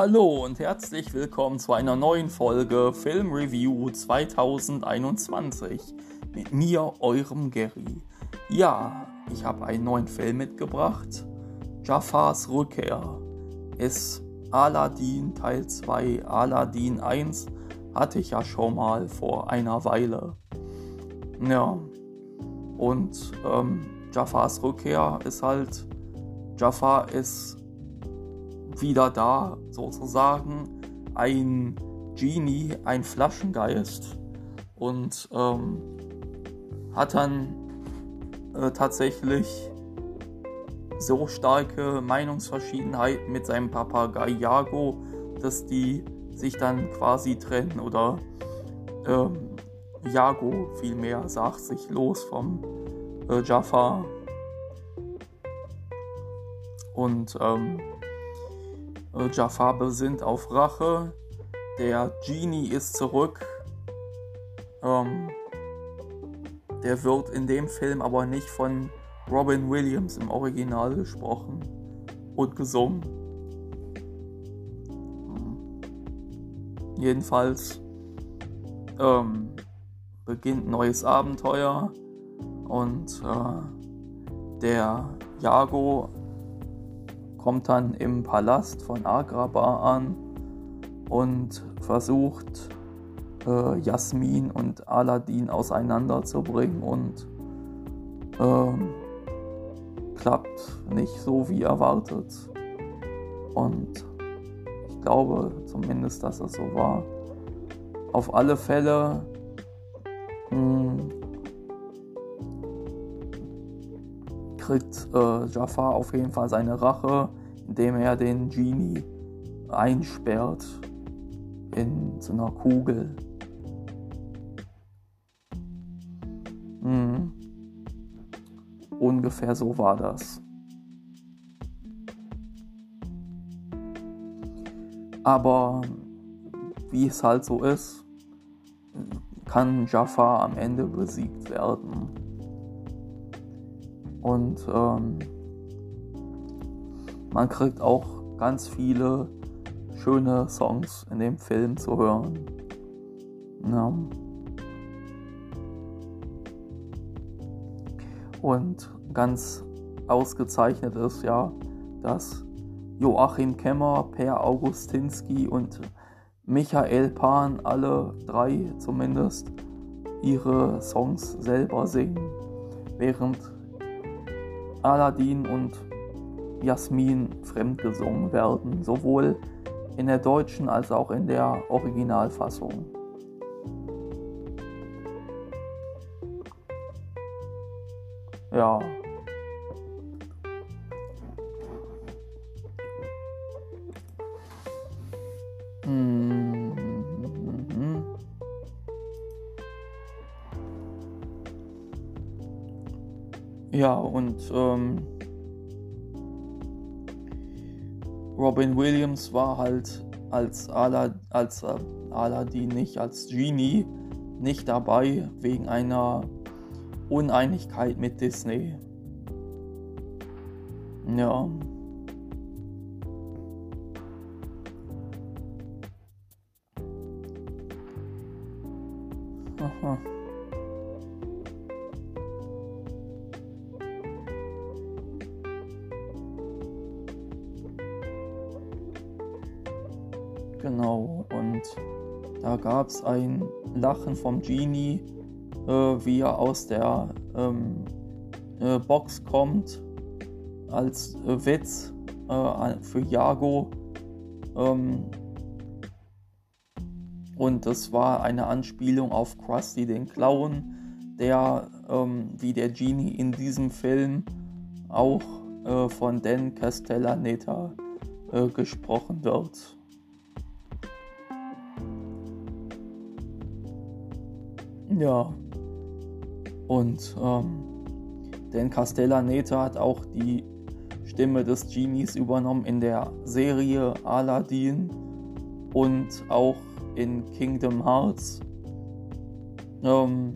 Hallo und herzlich willkommen zu einer neuen Folge Film Review 2021 mit mir, eurem Gary. Ja, ich habe einen neuen Film mitgebracht. Jafars Rückkehr ist Aladdin Teil 2. Aladdin 1 hatte ich ja schon mal vor einer Weile. Ja, und ähm, Jafars Rückkehr ist halt, Jafar ist wieder da, sozusagen, ein Genie, ein Flaschengeist. Und ähm, hat dann äh, tatsächlich so starke Meinungsverschiedenheiten mit seinem Papagei Jago, dass die sich dann quasi trennen oder ähm, Jago vielmehr sagt sich los vom äh, Jafar. Und ähm, äh, Jafar besinnt auf Rache. Der Genie ist zurück. Ähm, der wird in dem Film aber nicht von Robin Williams im Original gesprochen und gesungen. Jedenfalls ähm, beginnt neues Abenteuer und äh, der Jago kommt dann im Palast von Agrabah an und versucht äh, Jasmin und Aladdin auseinanderzubringen und ähm, klappt nicht so wie erwartet. Und ich glaube zumindest, dass es so war. Auf alle Fälle mh, hm, kriegt äh, Jafar auf jeden Fall seine Rache, indem er den Genie einsperrt in so einer Kugel. Hm. Ungefähr so war das. Aber wie es halt so ist, kann Jafar am Ende besiegt werden. Und ähm, man kriegt auch ganz viele schöne Songs in dem Film zu hören. Ja. Und ganz ausgezeichnet ist ja, dass Joachim Kemmer, Per Augustinski und Michael Pan, alle drei zumindest, ihre Songs selber singen, während Aladdin und Jasmin fremdgesungen werden, sowohl in der deutschen als auch in der Originalfassung. Ja. Ja, und ähm, Robin Williams war halt als, Alad als äh, Aladdin nicht, als Genie nicht dabei wegen einer Uneinigkeit mit Disney. Ja. Aha. Genau, und da gab es ein Lachen vom Genie, äh, wie er aus der ähm, äh, Box kommt, als äh, Witz äh, für Jago. Ähm, und das war eine Anspielung auf Krusty den Clown, der ähm, wie der Genie in diesem Film auch äh, von Dan Castellaneta äh, gesprochen wird. Ja. Und ähm, denn Castellaneta hat auch die Stimme des Genies übernommen in der Serie Aladdin und auch in Kingdom Hearts. Ähm,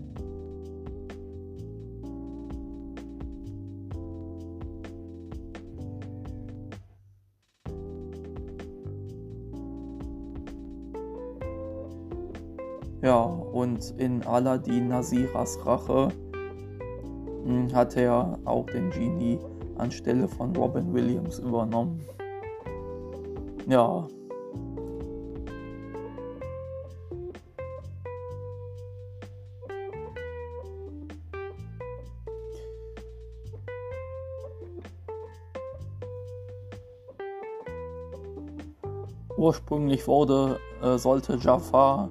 Ja, und in Aladdin Nasiras Rache hm, hat er auch den Genie anstelle von Robin Williams übernommen. Ja. Ursprünglich wurde, äh, sollte Jafar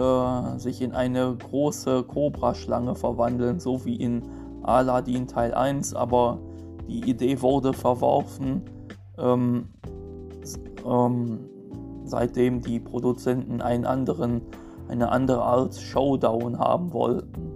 äh, sich in eine große Cobra-Schlange verwandeln, so wie in Aladdin Teil 1, aber die Idee wurde verworfen, ähm, ähm, seitdem die Produzenten einen anderen, eine andere Art Showdown haben wollten.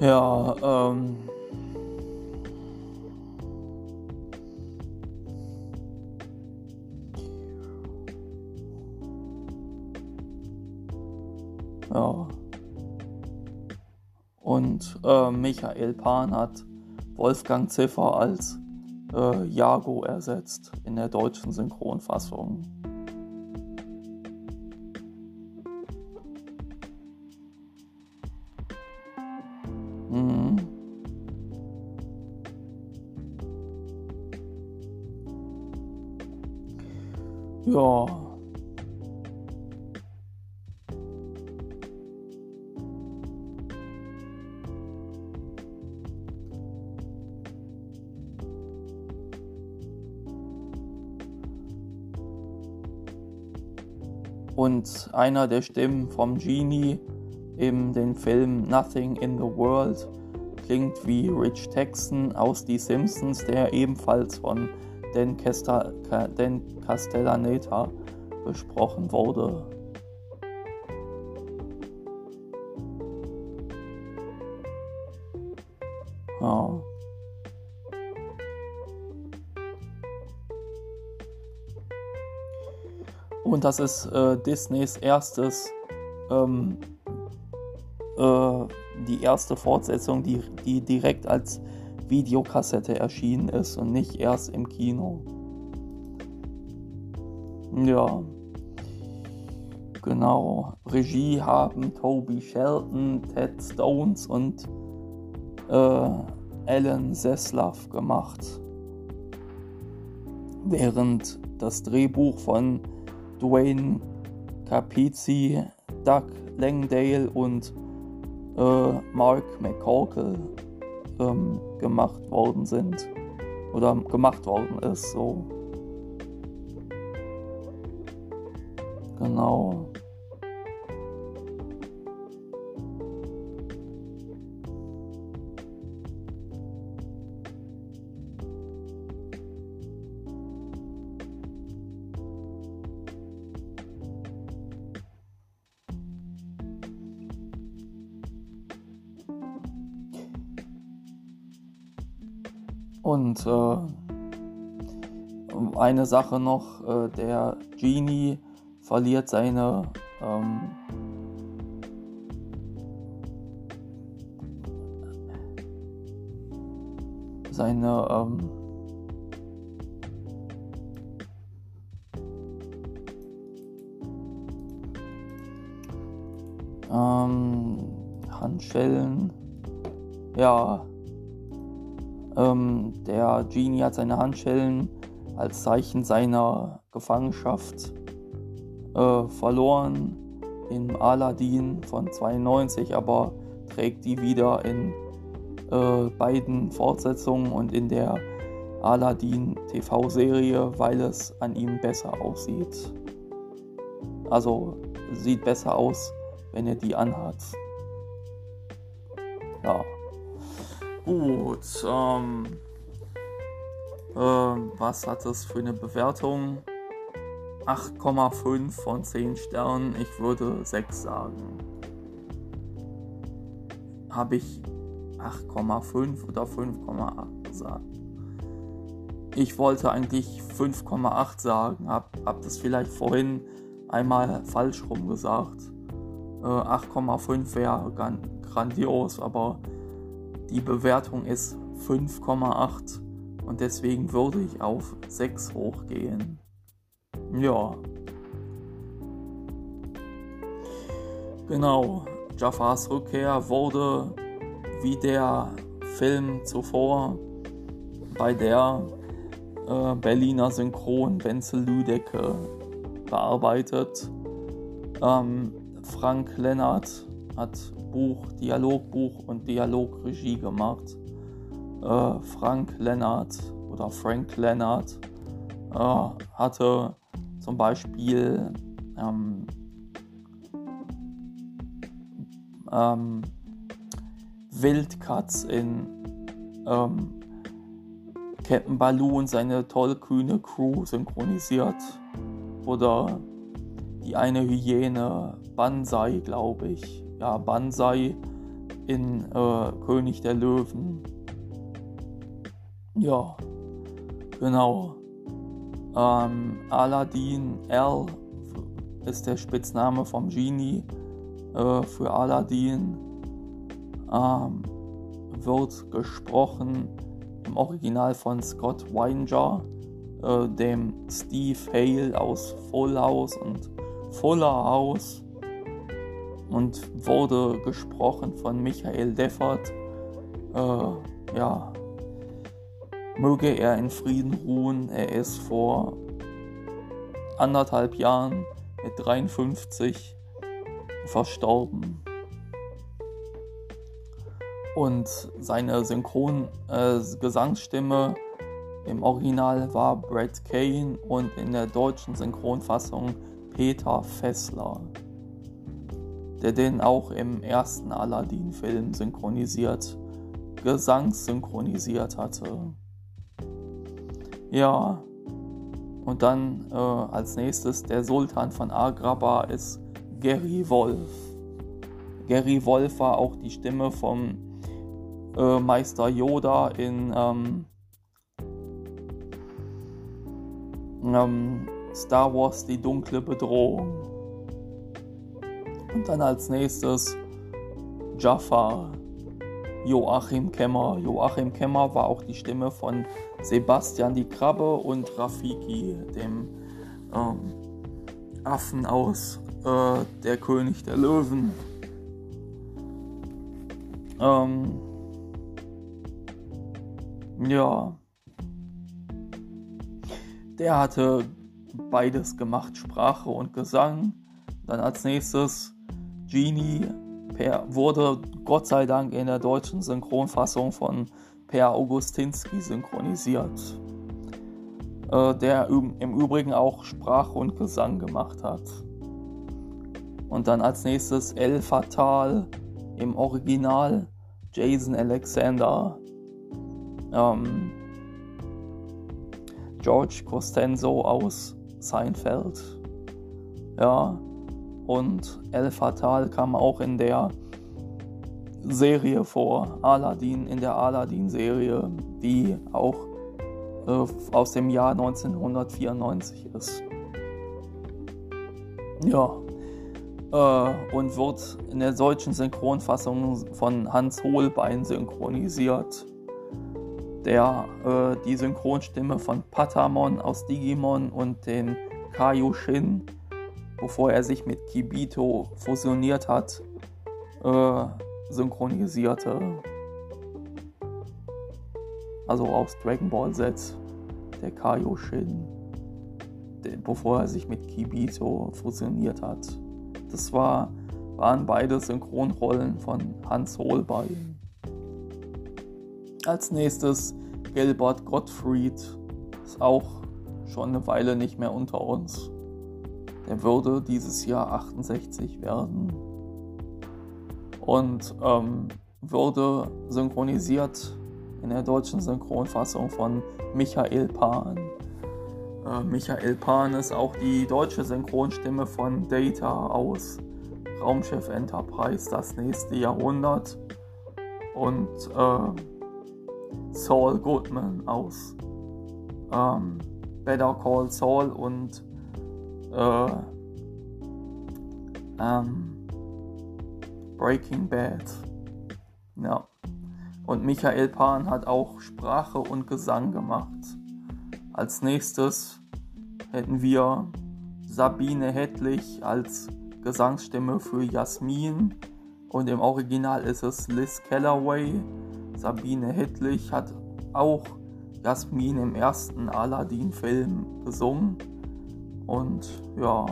Ja, ähm. Ja. Und äh, Michael Pan hat Wolfgang Ziffer als äh, Jago ersetzt in der deutschen Synchronfassung. Ja. Und einer der Stimmen vom Genie in dem Film Nothing in the World klingt wie Rich Texan aus Die Simpsons, der ebenfalls von Dan, Cesta, Dan Castellaneta besprochen wurde. Ja. Und das ist äh, Disneys erstes, ähm, äh, die erste Fortsetzung, die, die direkt als Videokassette erschienen ist und nicht erst im Kino. Ja. Genau. Regie haben Toby Shelton, Ted Stones und äh, Alan Zeslav gemacht. Während das Drehbuch von Dwayne Capizzi, Doug Langdale und äh, Mark McCorkle ähm, gemacht worden sind oder gemacht worden ist. So. Genau. Und äh, eine Sache noch, äh, der Genie verliert seine ähm, seine ähm, ähm, Handschellen. Ja ähm, der Genie hat seine Handschellen als Zeichen seiner Gefangenschaft äh, verloren in Aladdin von 92, aber trägt die wieder in äh, beiden Fortsetzungen und in der Aladdin TV-Serie, weil es an ihm besser aussieht. Also sieht besser aus, wenn er die anhat. Ja. Gut, ähm, äh, was hat das für eine Bewertung? 8,5 von 10 Sternen. Ich würde 6 sagen. Habe ich 8,5 oder 5,8 gesagt? Ich wollte eigentlich 5,8 sagen, hab, hab das vielleicht vorhin einmal falsch rum gesagt. Äh, 8,5 wäre grandios, aber die Bewertung ist 5,8 und deswegen würde ich auf 6 hochgehen. Ja. Genau, Jafars Rückkehr wurde wie der Film zuvor bei der äh, Berliner Synchron Wenzel Lüdecke bearbeitet. Ähm, Frank Lennart hat Buch, Dialogbuch und Dialogregie gemacht. Äh, Frank Lennart oder Frank Lennart äh, hatte zum Beispiel ähm, ähm, Wildkatz in ähm, Captain Baloo und seine tollkühne Crew synchronisiert. Oder die eine Hyäne, Banzai, glaube ich. Ja, Banzai in äh, König der Löwen. Ja, genau. Ähm, Aladdin L ist der Spitzname vom Genie äh, für Aladdin. Ähm, wird gesprochen im Original von Scott Weinger, äh, dem Steve Hale aus Full House und Fuller House und wurde gesprochen von Michael Deffert. Äh, ja, möge er in Frieden ruhen. Er ist vor anderthalb Jahren mit 53 verstorben. Und seine Synchron-Gesangsstimme äh, im Original war Brad Kane und in der deutschen Synchronfassung Peter Fessler, der den auch im ersten Aladdin-Film synchronisiert, gesangssynchronisiert hatte. Ja, und dann äh, als nächstes der Sultan von Agrabah ist Gary Wolf. Gary Wolf war auch die Stimme vom äh, Meister Yoda in ähm, ähm, Star Wars Die dunkle Bedrohung. Und dann als nächstes Jafar, Joachim Kemmer. Joachim Kemmer war auch die Stimme von Sebastian die Krabbe und Rafiki, dem ähm, Affen aus äh, Der König der Löwen. Ähm, ja. Der hatte beides gemacht, Sprache und Gesang. Dann als nächstes Genie per, wurde Gott sei Dank in der deutschen Synchronfassung von Per Augustinski synchronisiert, äh, der im Übrigen auch Sprache und Gesang gemacht hat. Und dann als nächstes El Fatal im Original Jason Alexander. Ähm, George Costanzo aus Seinfeld. Ja. Und El Fatal kam auch in der Serie vor. Aladdin in der Aladdin-Serie, die auch äh, aus dem Jahr 1994 ist. Ja. Äh, und wird in der deutschen Synchronfassung von Hans Holbein synchronisiert der äh, die Synchronstimme von Patamon aus Digimon und den Kaioshin, bevor er sich mit Kibito fusioniert hat, äh, synchronisierte. Also aus Dragon Ball Z, der Kaioshin, der, bevor er sich mit Kibito fusioniert hat. Das war, waren beide Synchronrollen von Hans Holbein. Als nächstes Gilbert Gottfried, ist auch schon eine Weile nicht mehr unter uns. Der würde dieses Jahr 68 werden und ähm, würde synchronisiert in der deutschen Synchronfassung von Michael Pan. Äh, Michael Pan ist auch die deutsche Synchronstimme von Data aus Raumschiff Enterprise das nächste Jahrhundert. Und äh, Saul Goodman aus ähm, Better Call Saul und äh, ähm, Breaking Bad. Ja. Und Michael Pan hat auch Sprache und Gesang gemacht. Als nächstes hätten wir Sabine Hedlich als Gesangsstimme für Jasmin. Und im Original ist es Liz Calloway. Sabine Hedlich hat auch Jasmin im ersten Aladdin-Film gesungen. Und ja,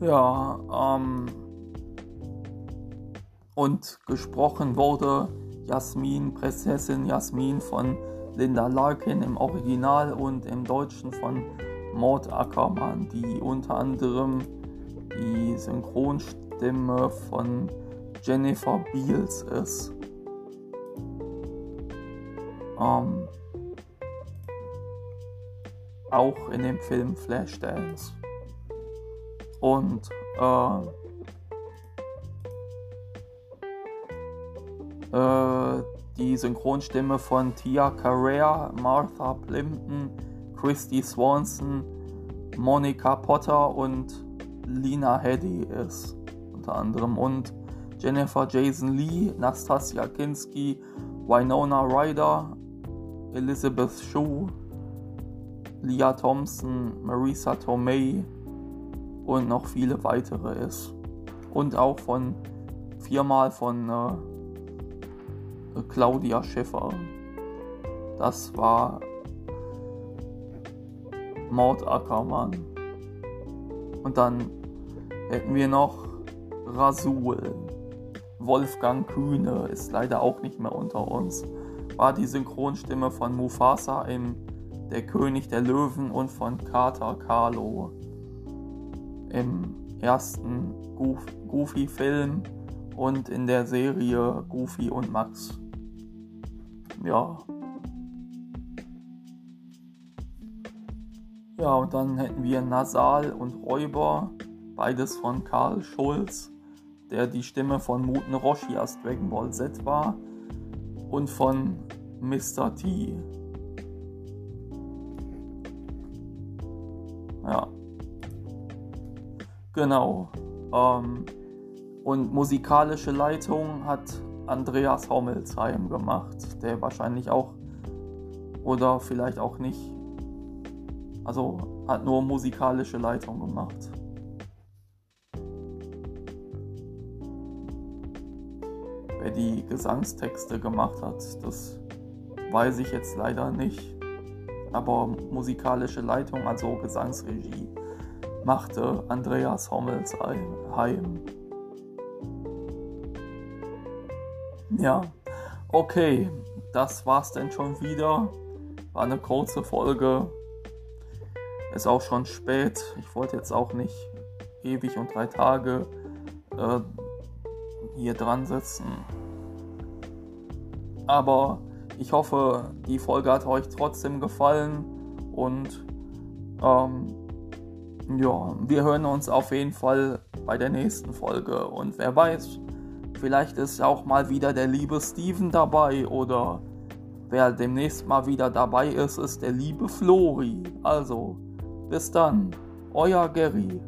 Ja, ähm, und gesprochen wurde Jasmin, Prinzessin Jasmin von Linda Larkin im Original und im Deutschen von Maud Ackermann, die unter anderem die Synchronstimme von Jennifer Beals ist. Ähm, auch in dem Film Flashdance. Und äh, äh, die Synchronstimme von Tia Carrere, Martha Plimpton, Christy Swanson, Monica Potter und Lina Headey ist unter anderem und Jennifer Jason Lee, Nastasia Kinski, Winona Ryder, Elizabeth Shue, Leah Thompson, Marisa Tomei, und noch viele weitere ist. Und auch von viermal von äh, Claudia Schiffer. Das war Maud Ackermann. Und dann hätten wir noch Rasul. Wolfgang Kühne ist leider auch nicht mehr unter uns. War die Synchronstimme von Mufasa im Der König der Löwen und von Carter Carlo im ersten Goofy-Film und in der Serie Goofy und Max. Ja. Ja, und dann hätten wir Nasal und Räuber, beides von Karl Schulz, der die Stimme von Muten Roshi aus Dragon Ball Z war, und von Mr. T. Ja. Genau. Ähm, und musikalische Leitung hat Andreas Hommelsheim gemacht, der wahrscheinlich auch oder vielleicht auch nicht. Also hat nur musikalische Leitung gemacht. Wer die Gesangstexte gemacht hat, das weiß ich jetzt leider nicht. Aber musikalische Leitung, also Gesangsregie, machte Andreas Hommels heim. Ja, okay, das war's denn schon wieder. War eine kurze Folge. Ist auch schon spät. Ich wollte jetzt auch nicht ewig und drei Tage äh, hier dran sitzen. Aber ich hoffe, die Folge hat euch trotzdem gefallen und ähm, ja, wir hören uns auf jeden Fall bei der nächsten Folge. Und wer weiß, vielleicht ist auch mal wieder der liebe Steven dabei oder wer demnächst mal wieder dabei ist, ist der liebe Flori. Also, bis dann, euer Gary.